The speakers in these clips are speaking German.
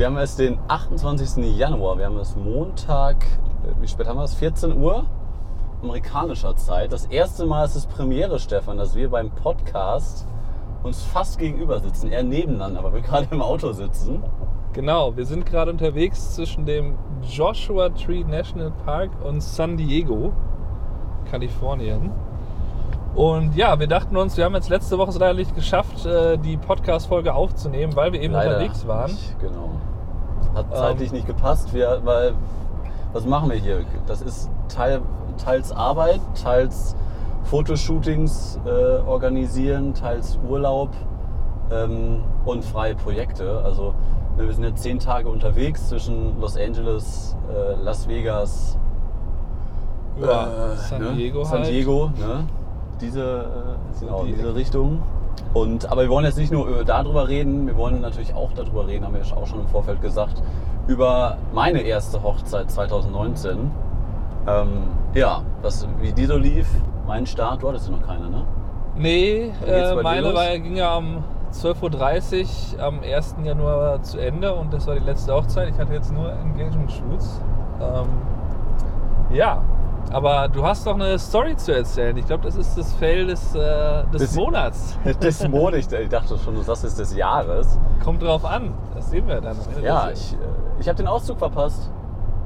Wir haben es den 28. Januar. Wir haben es Montag, äh, wie spät haben wir es? 14 Uhr amerikanischer Zeit. Das erste Mal ist es Premiere, Stefan, dass wir beim Podcast uns fast gegenüber sitzen. Eher nebeneinander, weil wir gerade im Auto sitzen. Genau, wir sind gerade unterwegs zwischen dem Joshua Tree National Park und San Diego, Kalifornien. Und ja, wir dachten uns, wir haben jetzt letzte Woche es leider nicht geschafft, äh, die Podcast-Folge aufzunehmen, weil wir eben Leider unterwegs waren. Nicht, genau. Hat zeitlich nicht gepasst, wir, weil was machen wir hier? Das ist teil, teils Arbeit, teils Fotoshootings äh, organisieren, teils Urlaub ähm, und freie Projekte. Also wir sind jetzt zehn Tage unterwegs zwischen Los Angeles, äh, Las Vegas, Ja, äh, San ne? Diego San halt. Diego, ne? Diese, äh, Genau, die, die diese Richtung. Und, aber wir wollen jetzt nicht nur über darüber reden, wir wollen natürlich auch darüber reden, haben wir ja auch schon im Vorfeld gesagt, über meine erste Hochzeit 2019. Ähm, ja, was, wie die so lief, mein Start, du hattest ja noch keine, ne? Nee, äh, meine war, ging ja um 12.30 Uhr am 1. Januar zu Ende und das war die letzte Hochzeit. Ich hatte jetzt nur Engagement-Shoots. Ähm, ja, aber du hast doch eine Story zu erzählen. Ich glaube, das ist das Fail des, äh, des Das- Monats. Des Monats, ich dachte schon, du sagst es des Jahres. Kommt drauf an. Das sehen wir dann. Ja, des- ich, äh, ich habe den Auszug verpasst.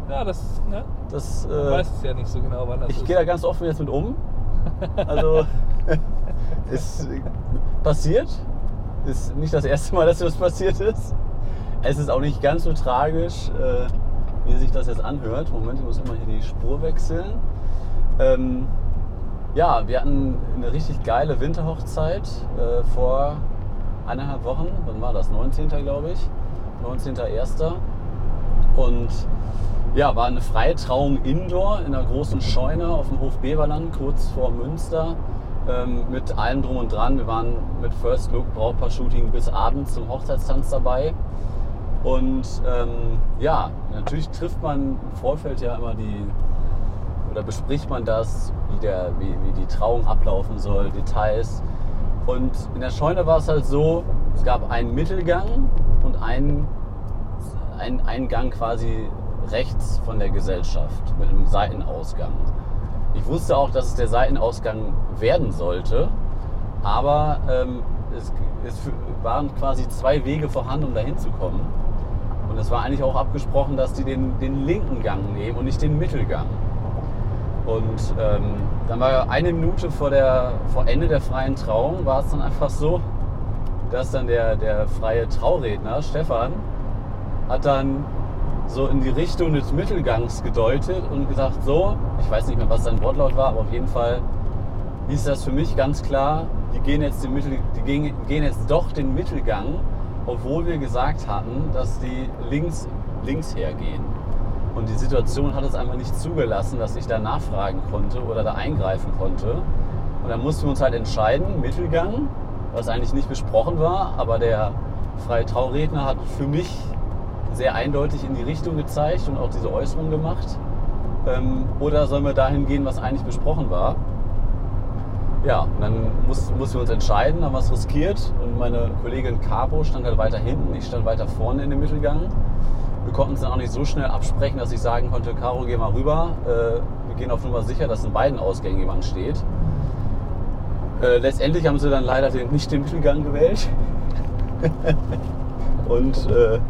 ja das, ne? Das, Du äh, weißt es ja nicht so genau, wann das Ich ist. gehe da ganz offen jetzt mit um. Also, ist äh, passiert. Ist nicht das erste Mal, dass das passiert ist. Es ist auch nicht ganz so tragisch, äh, wie sich das jetzt anhört. Moment, ich muss immer hier die Spur wechseln. Ähm, ja, wir hatten eine richtig geile Winterhochzeit äh, vor eineinhalb Wochen. Wann war das? 19. glaube ich. 19.01. Und ja, war eine freie Trauung indoor in einer großen Scheune auf dem Hof Beverland, kurz vor Münster. Ähm, mit allem drum und dran. Wir waren mit First Look Brautpaar-Shooting bis abends zum Hochzeitstanz dabei. Und ähm, ja, natürlich trifft man im Vorfeld ja immer die, oder bespricht man das, wie, der, wie, wie die Trauung ablaufen soll, Details. Und in der Scheune war es halt so, es gab einen Mittelgang und einen, einen Eingang quasi rechts von der Gesellschaft mit einem Seitenausgang. Ich wusste auch, dass es der Seitenausgang werden sollte, aber ähm, es, es waren quasi zwei Wege vorhanden, um da hinzukommen. Und es war eigentlich auch abgesprochen, dass die den, den linken Gang nehmen und nicht den Mittelgang. Und ähm, dann war eine Minute vor, der, vor Ende der freien Trauung, war es dann einfach so, dass dann der, der freie Trauredner, Stefan, hat dann so in die Richtung des Mittelgangs gedeutet und gesagt, so, ich weiß nicht mehr, was sein Wortlaut war, aber auf jeden Fall hieß das für mich ganz klar, die gehen jetzt, den Mittel, die gehen, gehen jetzt doch den Mittelgang, obwohl wir gesagt hatten, dass die links, links hergehen. Und die Situation hat es einfach nicht zugelassen, dass ich da nachfragen konnte oder da eingreifen konnte. Und dann mussten wir uns halt entscheiden, Mittelgang, was eigentlich nicht besprochen war, aber der freie Trauredner hat für mich sehr eindeutig in die Richtung gezeigt und auch diese Äußerung gemacht. Ähm, oder sollen wir dahin gehen, was eigentlich besprochen war? Ja, und dann mussten, mussten wir uns entscheiden, haben was riskiert und meine Kollegin Caro stand halt weiter hinten, ich stand weiter vorne in dem Mittelgang. Wir konnten es dann auch nicht so schnell absprechen, dass ich sagen konnte, Caro, geh mal rüber. Äh, wir gehen auf Nummer sicher, dass in beiden Ausgängen jemand steht. Äh, letztendlich haben sie dann leider den, nicht den Mittelgang gewählt. Und äh,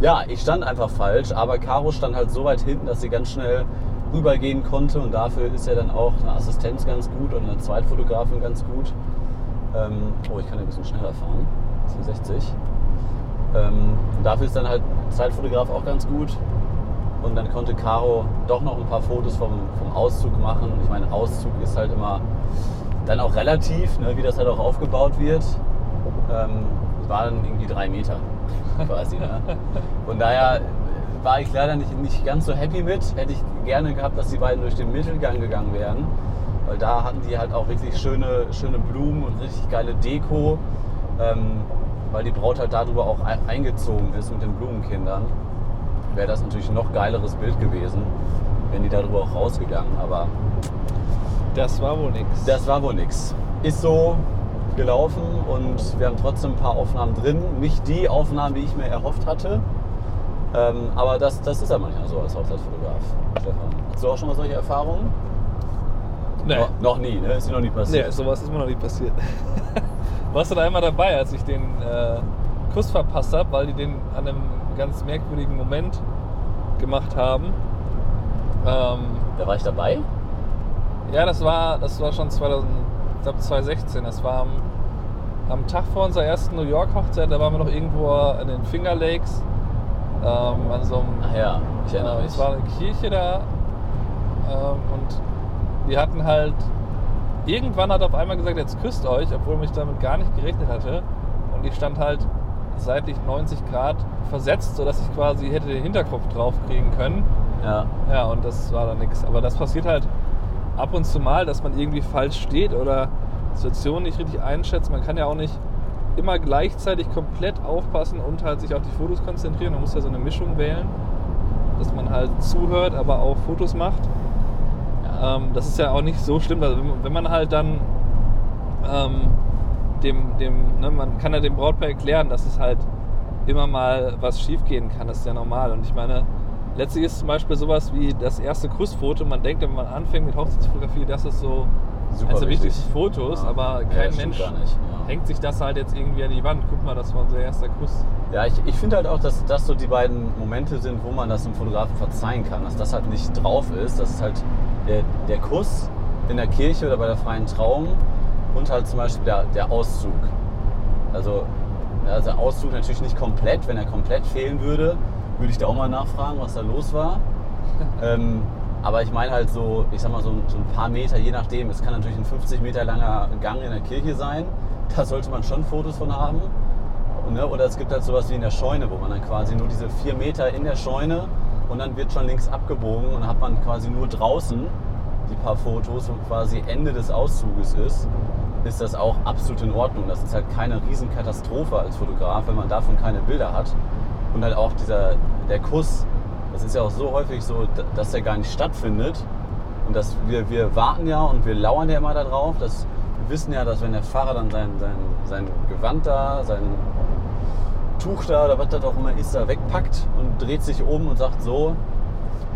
ja, ich stand einfach falsch, aber Caro stand halt so weit hinten, dass sie ganz schnell rübergehen konnte und dafür ist ja dann auch eine Assistenz ganz gut und eine Zweitfotografin ganz gut. Ähm, oh, ich kann ein bisschen schneller fahren, 60. Ähm, dafür ist dann halt Zeitfotograf auch ganz gut. Und dann konnte Caro doch noch ein paar Fotos vom, vom Auszug machen. Ich meine, Auszug ist halt immer dann auch relativ, ne, wie das halt auch aufgebaut wird. Ähm, es waren irgendwie drei Meter quasi. Ne? Von daher war ich leider nicht, nicht ganz so happy mit. Hätte ich gerne gehabt, dass die beiden durch den Mittelgang gegangen wären. Weil da hatten die halt auch wirklich schöne, schöne Blumen und richtig geile Deko. Ähm, weil die Braut halt darüber auch ei- eingezogen ist mit den Blumenkindern. Wäre das natürlich ein noch geileres Bild gewesen, wenn die darüber auch rausgegangen. Aber Das war wohl nix. das war wohl nix. Ist so gelaufen und wir haben trotzdem ein paar Aufnahmen drin. Nicht die Aufnahmen, die ich mir erhofft hatte. Ähm, aber das, das ist ja manchmal so als Hochzeitsfotograf, Stefan. Hast du auch schon mal solche Erfahrungen? Nee. No, noch nie, ne? Ist dir noch nie Nee, passiert. sowas ist mir noch nie passiert. Warst du da einmal dabei, als ich den äh, Kuss verpasst habe, weil die den an einem ganz merkwürdigen Moment gemacht haben? Ähm, Da war ich dabei. ja, das war, das war schon 2000, ich glaube 2016. Das war am, am Tag vor unserer ersten New York Hochzeit. Da waren wir noch irgendwo in den Finger Lakes ähm, an so einem Ach ja, ich erinnere Äh, mich. Es war eine Kirche da ähm, und die hatten halt. Irgendwann hat auf einmal gesagt, jetzt küsst euch, obwohl mich damit gar nicht gerechnet hatte. Und ich stand halt seitlich 90 Grad versetzt, sodass ich quasi hätte den Hinterkopf drauf kriegen können. Ja. Ja, und das war dann nichts. Aber das passiert halt ab und zu mal, dass man irgendwie falsch steht oder Situationen nicht richtig einschätzt. Man kann ja auch nicht immer gleichzeitig komplett aufpassen und halt sich auf die Fotos konzentrieren. Man muss ja so eine Mischung wählen, dass man halt zuhört, aber auch Fotos macht. Ähm, das ist ja auch nicht so schlimm. Also wenn, man- halt dann ähm, dem, dem ne, man kann ja dem Brautpaar erklären, dass es halt immer mal was schiefgehen kann. Das ist ja normal. Und ich meine, letztlich ist zum Beispiel sowas wie das erste Kussfoto. Man denkt, wenn man anfängt mit Hochzeitsfotografie, das ist so Super der wichtig. wichtigsten Fotos, Ja. aber Ja, kein stimmt Mensch gar nicht, ja. hängt sich das halt jetzt irgendwie an die Wand. Guck mal, das war unser erster Kuss. Ja, ich, ich finde halt auch, dass das so die beiden Momente sind, wo man das dem Fotografen verzeihen kann. Dass das halt nicht drauf ist. Das ist halt der, der Kuss in der Kirche oder bei der freien Trauung und halt zum Beispiel der, der Auszug. Also, ja, also der Auszug natürlich nicht komplett. Wenn er komplett fehlen würde, würde ich da auch mal nachfragen, was da los war. ähm, aber ich meine halt so, ich sag mal so, ein- so ein paar Meter, je nachdem. Es kann natürlich ein 50 Meter langer Gang in der Kirche sein. Da sollte man schon Fotos von haben. Ne? Oder es gibt halt sowas wie in der Scheune, wo man dann quasi nur diese vier Meter in der Scheune und dann wird schon links abgebogen und dann hat man quasi nur draußen die paar Fotos, wo quasi Ende des Auszuges ist, ist das auch absolut in Ordnung. Das ist halt keine Riesenkatastrophe als Fotograf, wenn man davon keine Bilder hat. Und halt auch dieser, der Kuss, das ist ja auch so häufig so, dass der gar nicht stattfindet. Und dass wir, wir warten ja und wir lauern ja immer darauf, dass wir wissen ja, dass wenn der Fahrer dann sein, sein, sein Gewand da, sein Tuch da oder was das auch immer ist, da wegpackt und dreht sich um und sagt so,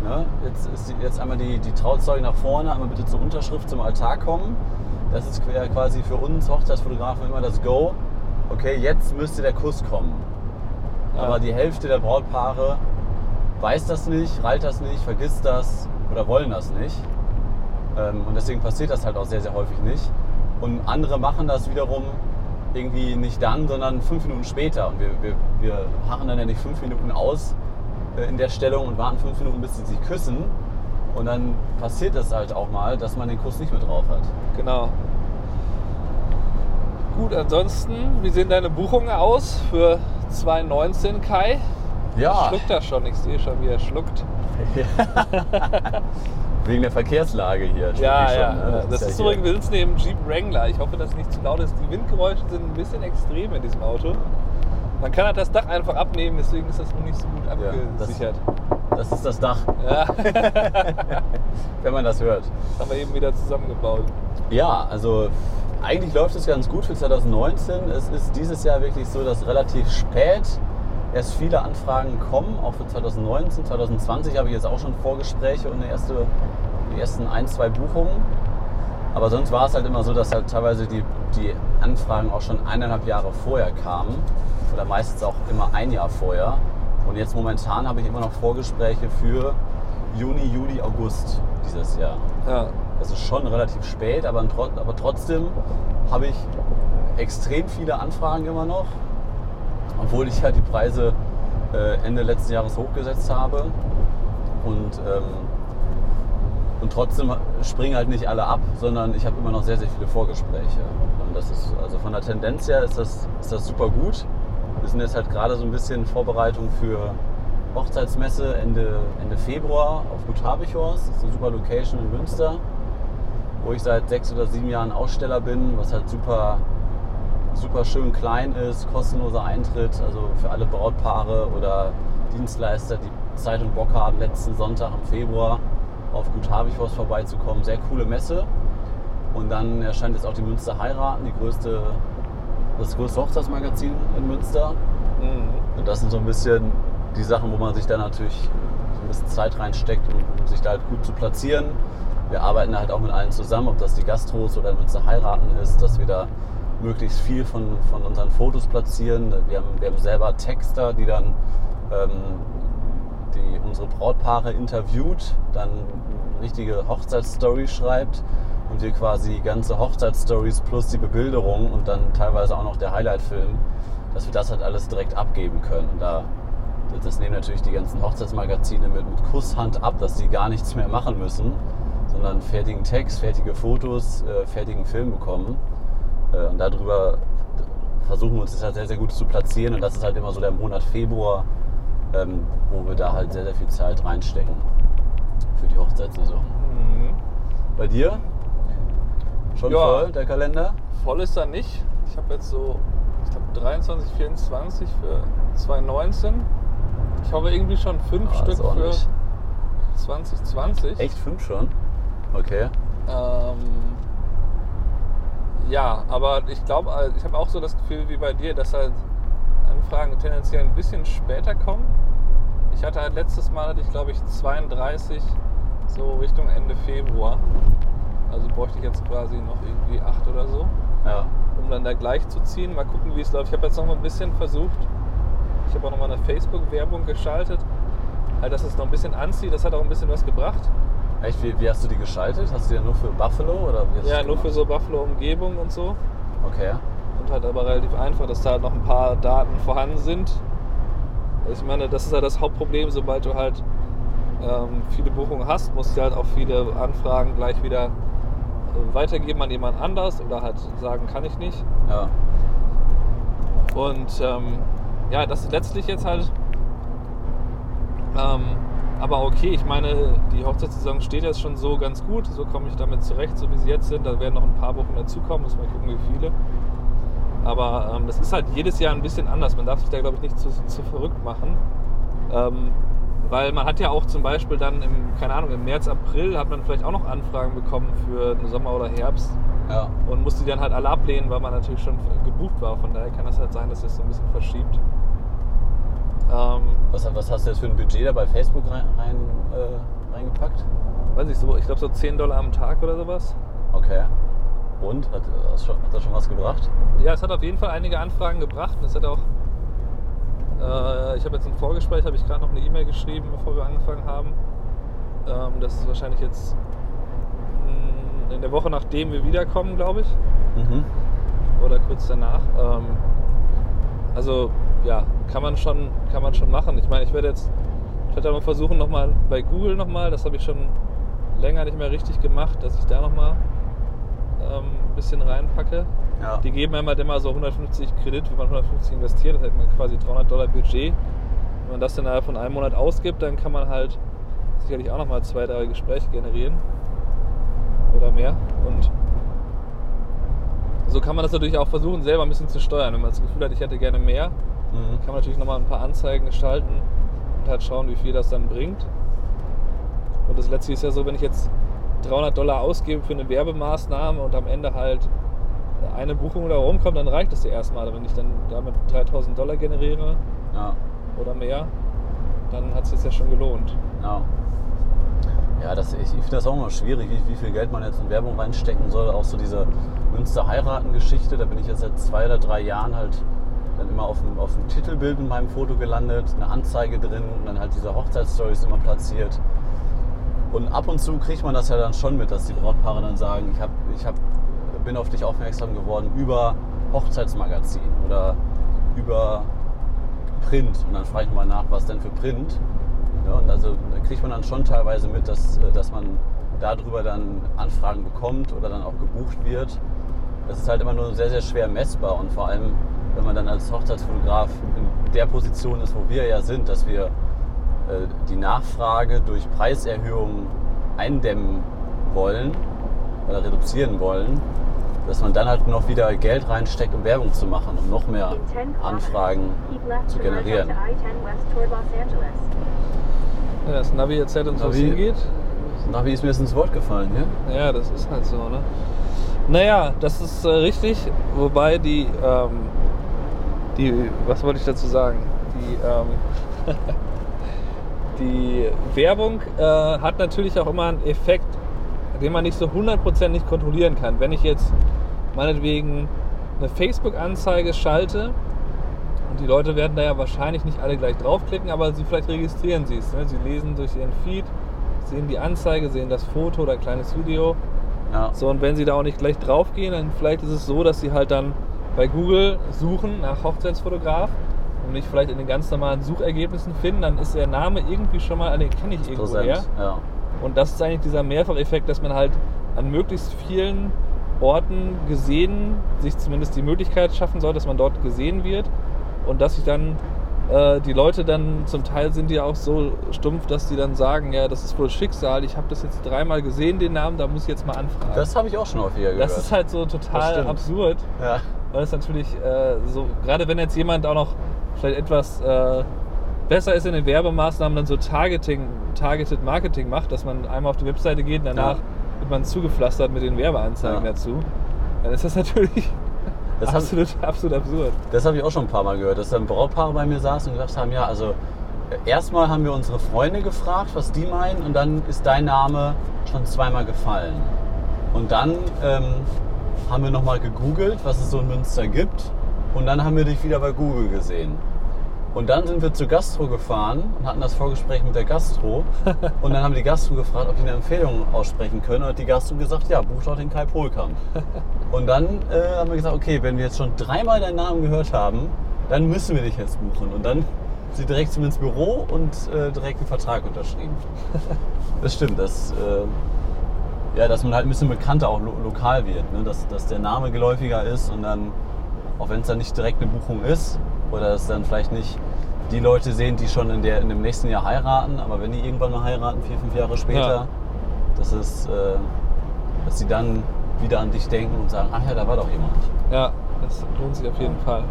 ne, jetzt ist jetzt einmal die, die Trauzeuge nach vorne, einmal bitte zur Unterschrift zum Altar kommen. Das ist ja quasi für uns Hochzeitsfotografen immer das Go. Okay, jetzt müsste der Kuss kommen. Ja. Aber die Hälfte der Brautpaare weiß das nicht, reilt das nicht, vergisst das oder wollen das nicht. Ähm, Und deswegen passiert das halt auch sehr, sehr häufig nicht. Und andere machen das wiederum irgendwie nicht dann, sondern fünf Minuten später. Und wir, wir, wir harren dann ja nicht fünf Minuten aus äh, in der Stellung und warten fünf Minuten, bis sie sich küssen. Und dann passiert das halt auch mal, dass man den Kuss nicht mehr drauf hat. Genau. Gut, ansonsten, wie sehen deine Buchungen aus für 2019, Kai? Schluckt er schon, ich sehe schon, wie er schluckt. Wegen der Verkehrslage hier. Ja, schluck ich ja. schon, ne? Das, ja ist hier- übrigens, wir sitzen neben Jeep Wrangler. Ich hoffe, dass es nicht zu laut ist. Die Windgeräusche sind ein bisschen extrem in diesem Auto. Man kann halt das Dach einfach abnehmen, deswegen ist das noch nicht so gut Ja, das- abgesichert. Das ist das Dach, Ja, wenn man das hört. haben wir eben wieder zusammengebaut. Ja, also eigentlich läuft es ganz gut für 2019. Es ist dieses Jahr wirklich so, dass relativ spät erst viele Anfragen kommen, auch für 2019. 2020 habe ich jetzt auch schon Vorgespräche und erste, die ersten ein, zwei Buchungen. Aber sonst war es halt immer so, dass halt teilweise die, die Anfragen auch schon eineinhalb Jahre vorher kamen. Oder meistens auch immer ein Jahr vorher. Und jetzt momentan habe ich immer noch Vorgespräche für Juni, Juli, August dieses Jahr. Ja, Das ist schon relativ spät, aber, aber trotzdem habe ich extrem viele Anfragen immer noch. Obwohl ich ja die Preise äh, Ende letzten Jahres hochgesetzt habe. Und, ähm, und trotzdem springen halt nicht alle ab, sondern ich habe immer noch sehr, sehr viele Vorgespräche. Und das ist, also von der Tendenz her ist das, ist das super gut. Wir sind jetzt halt gerade so ein bisschen in Vorbereitung für Hochzeitsmesse Ende, Ende Februar auf Gut Habichhorst. Das ist eine super Location in Münster, wo ich seit sechs oder sieben Jahren Aussteller bin, was halt super, super schön klein ist, kostenloser Eintritt, also für alle Brautpaare oder Dienstleister, die Zeit und Bock haben, letzten Sonntag im Februar auf Gut Habichhorst vorbeizukommen. Sehr coole Messe. Und dann erscheint jetzt auch die Münster Heiraten, die größte, das größte Hochzeitsmagazin in Münster. mhm. Und das sind so ein bisschen die Sachen, wo man sich dann natürlich ein bisschen Zeit reinsteckt, um, sich da halt gut zu platzieren. Wir arbeiten halt auch mit allen zusammen, ob das die Gastros oder es heiraten ist, dass wir da möglichst viel von, von unseren Fotos platzieren. Wir haben, wir haben selber Texter, die dann ähm, die unsere Brautpaare interviewt, dann richtige Hochzeitsstory schreibt und wir quasi ganze Hochzeitsstories plus die Bebilderung und dann teilweise auch noch der Highlight-Film, dass wir das halt alles direkt abgeben können. Und da, das nehmen natürlich die ganzen Hochzeitsmagazine mit, mit Kusshand ab, dass die gar nichts mehr machen müssen, sondern fertigen Text, fertige Fotos, äh, fertigen Film bekommen. Äh, und darüber versuchen wir uns das halt sehr, sehr gut zu platzieren. Und das ist halt immer so der Monat Februar, ähm, wo wir da halt sehr, sehr viel Zeit reinstecken für die Hochzeitssaison. Mhm. Bei dir? Schon Ja. voll, der Kalender? Voll ist er nicht. Ich habe jetzt so, ich glaube 23, 24 für 2019. Ich hoffe irgendwie schon fünf Ah, Stück für nicht. 2020. Echt fünf schon? Okay. Ähm, ja, aber ich glaube, ich habe auch so das Gefühl wie bei dir, dass halt Anfragen tendenziell ein bisschen später kommen. Ich hatte halt letztes Mal, hatte ich glaube ich 32 so Richtung Ende Februar. Also bräuchte ich jetzt quasi noch irgendwie acht oder so, Ja. um dann da gleich zu ziehen. Mal gucken, wie es läuft. Ich habe jetzt noch mal ein bisschen versucht. Ich habe auch noch mal eine Facebook-Werbung geschaltet. Halt, dass es noch ein bisschen anzieht. Das hat auch ein bisschen was gebracht. Echt, wie, wie hast du die geschaltet? Hast du die ja nur für Buffalo oder wie hast Ja, nur für so Buffalo-Umgebung und so. Okay. Und halt aber relativ einfach, dass da halt noch ein paar Daten vorhanden sind. Also Ich meine, das ist ja das Hauptproblem, sobald du halt ähm, viele Buchungen hast, musst du halt auch viele Anfragen gleich wieder äh, weitergeben an jemand anders oder halt sagen, kann ich nicht. Ja. Und ähm, ja, das ist letztlich jetzt halt. Ähm, aber okay, ich meine, die Hochzeitssaison steht jetzt schon so ganz gut. So komme ich damit zurecht, so wie sie jetzt sind. Da werden noch ein paar Wochen dazukommen, muss mal gucken, wie viele. Aber ähm, das ist halt jedes Jahr ein bisschen anders. Man darf sich da, glaube ich, nicht zu, zu verrückt machen. Ähm, weil man hat ja auch zum Beispiel dann im, keine Ahnung, im März, April hat man vielleicht auch noch Anfragen bekommen für den Sommer oder Herbst Ja. und muss die dann halt alle ablehnen, weil man natürlich schon gebucht war. Von daher kann das halt sein, dass es so ein bisschen verschiebt. Ähm, Was, was hast du jetzt für ein Budget da bei Facebook rein, rein, äh, reingepackt? weiß ich so, ich glaube so 10 Dollar am Tag oder sowas. Okay. Und? Hat, das schon, hat das schon was gebracht? Ja, es hat auf jeden Fall einige Anfragen gebracht. Und es hat auch, äh, ich habe jetzt im Vorgespräch, habe ich gerade noch eine E-Mail geschrieben, bevor wir angefangen haben. Ähm, das ist wahrscheinlich jetzt mh, in der Woche, nachdem wir wiederkommen, glaube ich. Mhm. oder kurz danach. Ähm, also ja, kann man schon, kann man schon machen. Ich meine, ich werde jetzt, ich werde mal versuchen nochmal bei Google nochmal, das habe ich schon länger nicht mehr richtig gemacht, dass ich da nochmal ähm, ein bisschen reinpacke. Ja. Die geben einem halt immer so 150 Kredit, wenn man 150 investiert, das hat man quasi 300 Dollar Budget. Wenn man das dann innerhalb von einem Monat ausgibt, dann kann man halt sicherlich auch nochmal zwei, drei Gespräche generieren oder mehr. Und so kann man das natürlich auch versuchen, selber ein bisschen zu steuern. Wenn man das Gefühl hat, ich hätte gerne mehr, Mhm. kann man natürlich nochmal ein paar Anzeigen gestalten und halt schauen, wie viel das dann bringt. Und das letzte ist ja so, wenn ich jetzt 300 Dollar ausgebe für eine Werbemaßnahme und am Ende halt eine Buchung da rumkommt, dann reicht das ja erstmal. Wenn ich dann damit 3000 Dollar generiere Ja. oder mehr, dann hat es sich ja schon gelohnt. Ja. Ja, das, ich, ich finde das auch immer schwierig, wie, wie viel Geld man jetzt in Werbung reinstecken soll. Auch so diese Münster-Heiraten-Geschichte, da bin ich jetzt seit zwei oder drei Jahren halt dann immer auf dem, auf dem Titelbild mit meinem Foto gelandet, eine Anzeige drin und dann halt diese Hochzeitsstories immer platziert. Und ab und zu kriegt man das ja dann schon mit, dass die Brautpaare dann sagen, ich, hab, ich hab, bin auf dich aufmerksam geworden über Hochzeitsmagazin oder über Print. Und dann frage ich nochmal nach, was denn für Print? Ja, und also kriegt man dann schon teilweise mit, dass, äh, dass man darüber dann Anfragen bekommt oder dann auch gebucht wird. Das ist halt immer nur sehr, sehr schwer messbar und vor allem, wenn man dann als Hochzeitsfotograf in der Position ist, wo wir ja sind, dass wir äh, die Nachfrage durch Preiserhöhungen eindämmen wollen oder reduzieren wollen, dass man dann halt noch wieder Geld reinsteckt, um Werbung zu machen, um noch mehr In 10 kilometers, Anfragen zu generieren. onto I-10 west toward Los Angeles. Ja, das Navi erzählt uns, wo es Navi- hingeht. Navi ist mir jetzt ins Wort gefallen, ja? Ja, das ist halt so, ne? Naja, das ist äh, richtig, wobei die, ähm, die, was wollte ich dazu sagen? Die, ähm, Die Werbung äh, hat natürlich auch immer einen Effekt, den man nicht so hundertprozentig kontrollieren kann. Wenn ich jetzt meinetwegen eine Facebook-Anzeige schalte, und die Leute werden da ja wahrscheinlich nicht alle gleich draufklicken, aber sie vielleicht registrieren sie es. Ne? Sie lesen durch ihren Feed, sehen die Anzeige, sehen das Foto oder ein kleines Video. Ja. So, und wenn sie da auch nicht gleich draufgehen, dann vielleicht ist es so, dass sie halt dann bei Google suchen nach Hochzeitsfotograf und mich vielleicht in den ganz normalen Suchergebnissen finden, dann ist der Name irgendwie schon mal, ah, den kenne ich irgendwo her. Ja. Und das ist eigentlich dieser Mehrfacheffekt, dass man halt an möglichst vielen Orten gesehen, sich zumindest die Möglichkeit schaffen soll, dass man dort gesehen wird und dass sich dann äh, die Leute dann zum Teil sind die auch so stumpf, dass die dann sagen, ja, das ist wohl Schicksal, ich habe das jetzt dreimal gesehen, den Namen, da muss ich jetzt mal anfragen. Das habe ich auch schon häufiger gehört. Das ist halt so total absurd, ja. Weil es natürlich äh, so, gerade wenn jetzt jemand auch noch vielleicht etwas äh, besser ist in den Werbemaßnahmen, dann so Targeting, Targeted Marketing macht, dass man einmal auf die Webseite geht und danach Ja. wird man zugepflastert mit den Werbeanzeigen Ja. dazu. Dann ist das natürlich Das hab- absolut, absolut absurd. Das habe ich auch schon ein paar Mal gehört, dass dann Brautpaare bei mir saßen und gesagt haben, ja, also äh, erstmal haben wir unsere Freunde gefragt, was die meinen und dann ist dein Name schon zweimal gefallen. Und dann ähm, haben wir nochmal gegoogelt, was es so in Münster gibt und dann haben wir dich wieder bei Google gesehen. Und dann sind wir zur Gastro gefahren und hatten das Vorgespräch mit der Gastro. Und dann haben die Gastro gefragt, ob die eine Empfehlung aussprechen können. Und hat die Gastro gesagt, ja, buch doch den Kai Polkamp. Und dann äh, haben wir gesagt, okay, wenn wir jetzt schon dreimal deinen Namen gehört haben, dann müssen wir dich jetzt buchen. Und dann sind sie direkt zu mir ins Büro und äh, direkt einen Vertrag unterschrieben. Das stimmt, das, äh, ja, dass man halt ein bisschen bekannter auch lo lokal wird. Ne? Dass, dass der Name geläufiger ist und dann, auch wenn es dann nicht direkt eine Buchung ist, oder dass dann vielleicht nicht die Leute sehen, die schon in, der, in dem nächsten Jahr heiraten, aber wenn die irgendwann mal heiraten, vier, fünf Jahre später, Ja. dass, es, äh, dass sie dann wieder an dich denken und sagen, ach ja, da war doch jemand. Ja, das lohnt sich auf jeden Fall.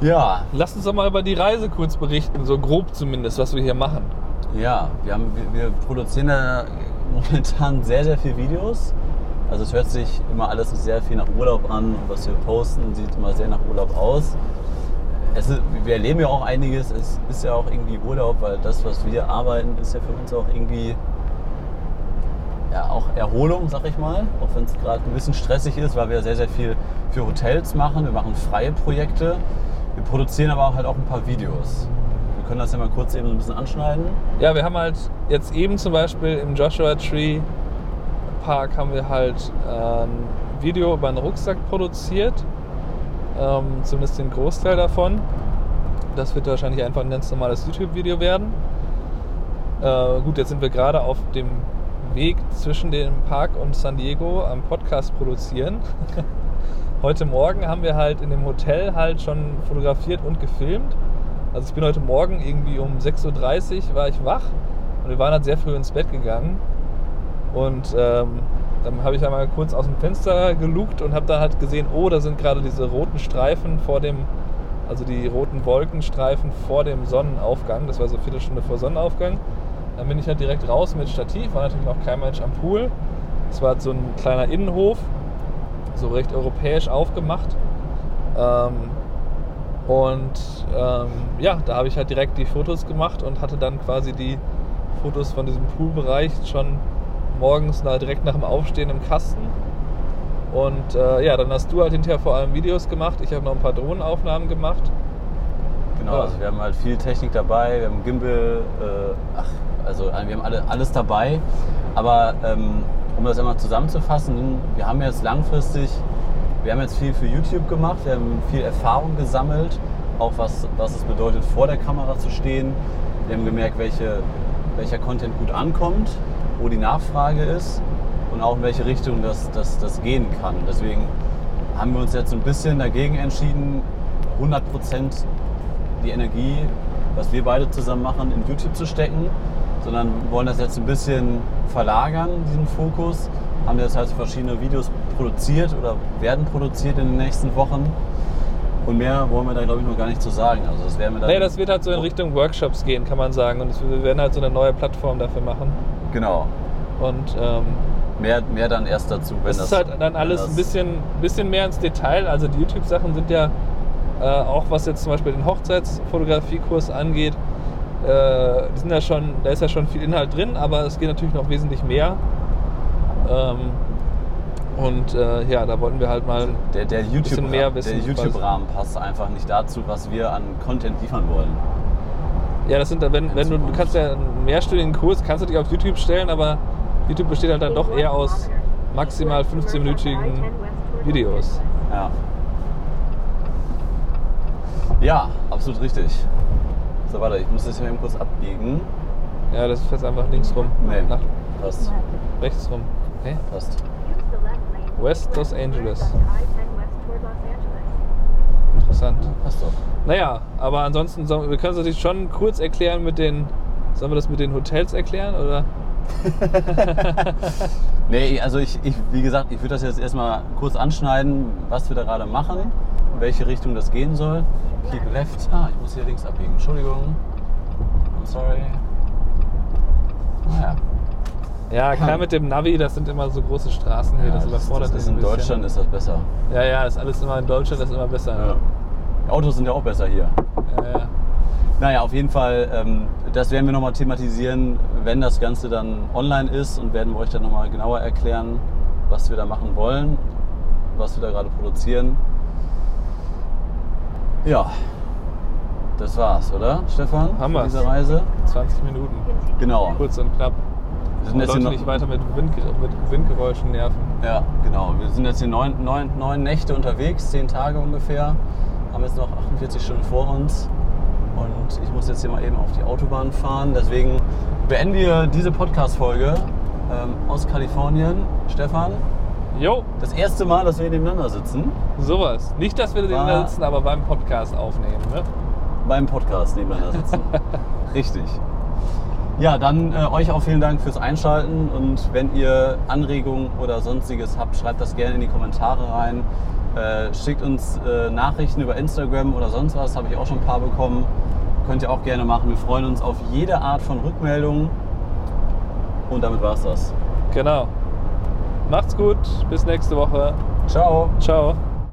Ja, Lass uns doch mal über die Reise kurz berichten, so grob zumindest, was wir hier machen. ja, wir, haben, wir, wir produzieren da momentan sehr, sehr viele Videos. Also es hört sich immer alles sehr viel nach Urlaub an und was wir posten, sieht immer sehr nach Urlaub aus. Ist, wir erleben ja auch einiges, es ist ja auch irgendwie Urlaub, weil das, was wir arbeiten, ist ja für uns auch irgendwie ja, auch Erholung, sag ich mal. Auch wenn es gerade ein bisschen stressig ist, weil wir sehr, sehr viel für Hotels machen. Wir machen freie Projekte. Wir produzieren aber halt auch ein paar Videos. Können das ja mal kurz eben so ein bisschen anschneiden. Ja, wir haben halt jetzt eben zum Beispiel im Joshua Tree Park haben wir halt ein Video über einen Rucksack produziert. Ähm, zumindest den Großteil davon. Das wird wahrscheinlich einfach ein ganz normales YouTube-Video werden. Äh, gut, jetzt sind wir gerade auf dem Weg zwischen dem Park und San Diego am Podcast produzieren. heute Morgen haben wir halt in dem Hotel halt schon fotografiert und gefilmt. Also ich bin heute Morgen irgendwie um 6.30 Uhr war ich wach und wir waren halt sehr früh ins Bett gegangen. Und ähm, dann habe ich einmal kurz aus dem Fenster gelugt und habe dann halt gesehen, oh, da sind gerade diese roten Streifen vor dem, also die roten Wolkenstreifen vor dem Sonnenaufgang. Das war so eine Viertelstunde vor Sonnenaufgang. Dann bin ich halt direkt raus mit Stativ, war natürlich noch kein Mensch am Pool. Es war halt so ein kleiner Innenhof, so recht europäisch aufgemacht. Ähm, und ähm, ja, da habe ich halt direkt die Fotos gemacht und hatte dann quasi die Fotos von diesem Poolbereich schon morgens na, direkt nach dem Aufstehen im Kasten. Und äh, ja, dann hast du halt hinterher vor allem Videos gemacht. Ich habe noch ein paar Drohnenaufnahmen gemacht. Genau, Ja. also wir haben halt viel Technik dabei, wir haben Gimbal, äh, ach, also wir haben alle, alles dabei. Aber ähm, um das einmal zusammenzufassen, wir haben jetzt langfristig, wir haben jetzt viel für YouTube gemacht, wir haben viel Erfahrung gesammelt, auch was, was es bedeutet, vor der Kamera zu stehen. Wir haben gemerkt, welche, welcher Content gut ankommt, wo die Nachfrage ist und auch in welche Richtung das, das, das gehen kann. Deswegen haben wir uns jetzt ein bisschen dagegen entschieden, 100% die Energie, was wir beide zusammen machen, in YouTube zu stecken, sondern wollen das jetzt ein bisschen verlagern, diesen Fokus. Haben jetzt halt verschiedene Videos produziert oder werden produziert in den nächsten Wochen. Und mehr wollen wir da, glaube ich, noch gar nicht zu sagen. Also das werden wir dann. Nee, das wird halt so in Richtung Workshops gehen, kann man sagen. Und wir werden halt so eine neue Plattform dafür machen. Genau. Und ähm, Mehr, mehr dann erst dazu, wenn es das. ist halt dann alles das- ein bisschen, bisschen mehr ins Detail. Also die YouTube-Sachen sind ja Äh, auch was jetzt zum Beispiel den Hochzeitsfotografiekurs angeht, äh, sind ja schon, da ist ja schon viel Inhalt drin, aber es geht natürlich noch wesentlich mehr. Ähm, und äh, ja, da wollten wir halt mal Der, der bisschen mehr wissen, der YouTube-Rahmen passt einfach nicht dazu, was wir an Content liefern wollen. Ja, das sind, wenn, wenn du, du kannst ja einen mehrstündigen Kurs, kannst du dich auf YouTube stellen, aber YouTube besteht halt dann doch eher aus maximal 15-minütigen Videos. Ja. Ja, absolut richtig. So, warte, ich muss das hier eben kurz abbiegen. Ja, das fährt einfach links rum. Nee. Nach Passt, rechts rum. Hä? passt. West Los Angeles. I-10 west toward Los Angeles. Interessant. Passt doch. Naja, aber ansonsten, so- wir können es natürlich schon kurz erklären mit den. Sollen wir das mit den Hotels erklären? Oder? Nee, also ich, ich wie gesagt, ich würde das jetzt erstmal kurz anschneiden, was wir da gerade machen, in welche Richtung das gehen soll. Keep left. Ah, ich muss hier links abbiegen. Entschuldigung. I'm sorry. Naja. Ja, klar mit dem Navi, das sind immer so große Straßen hier, das das, überfordert das ist in. Deutschland ist das besser. Ja, ja, ist alles immer in Deutschland, ist immer besser. Ja. Die Autos sind ja auch besser hier. Ja, ja. Naja, auf jeden Fall, ähm, das werden wir nochmal thematisieren, wenn das Ganze dann online ist und werden wir euch dann nochmal genauer erklären, was wir da machen wollen, was wir da gerade produzieren. Ja, das war's, oder, Stefan? Haben wir's. Diese Reise? 20 Minuten. Genau. Kurz und knapp. Wir sind jetzt hier nicht weiter mit, Wind, mit Windgeräuschen nerven. ja, genau. Wir sind jetzt hier neun, neun, neun Nächte unterwegs, zehn Tage ungefähr. Haben jetzt noch 48 Stunden vor uns. Und ich muss jetzt hier mal eben auf die Autobahn fahren. Deswegen beenden wir diese Podcast-Folge ähm, aus Kalifornien. Stefan, Jo, das erste Mal, dass wir nebeneinander sitzen. sowas. Nicht, dass wir da sitzen, aber beim Podcast aufnehmen. Ne? Beim Podcast nebeneinander sitzen. Richtig. Ja, dann äh, euch auch vielen Dank fürs Einschalten und wenn ihr Anregungen oder sonstiges habt, schreibt das gerne in die Kommentare rein. Äh, schickt uns äh, Nachrichten über Instagram oder sonst was, habe ich auch schon ein paar bekommen. Könnt ihr auch gerne machen. Wir freuen uns auf jede Art von Rückmeldung. Und damit war's das. Genau. Macht's gut, bis nächste Woche. Ciao. Ciao.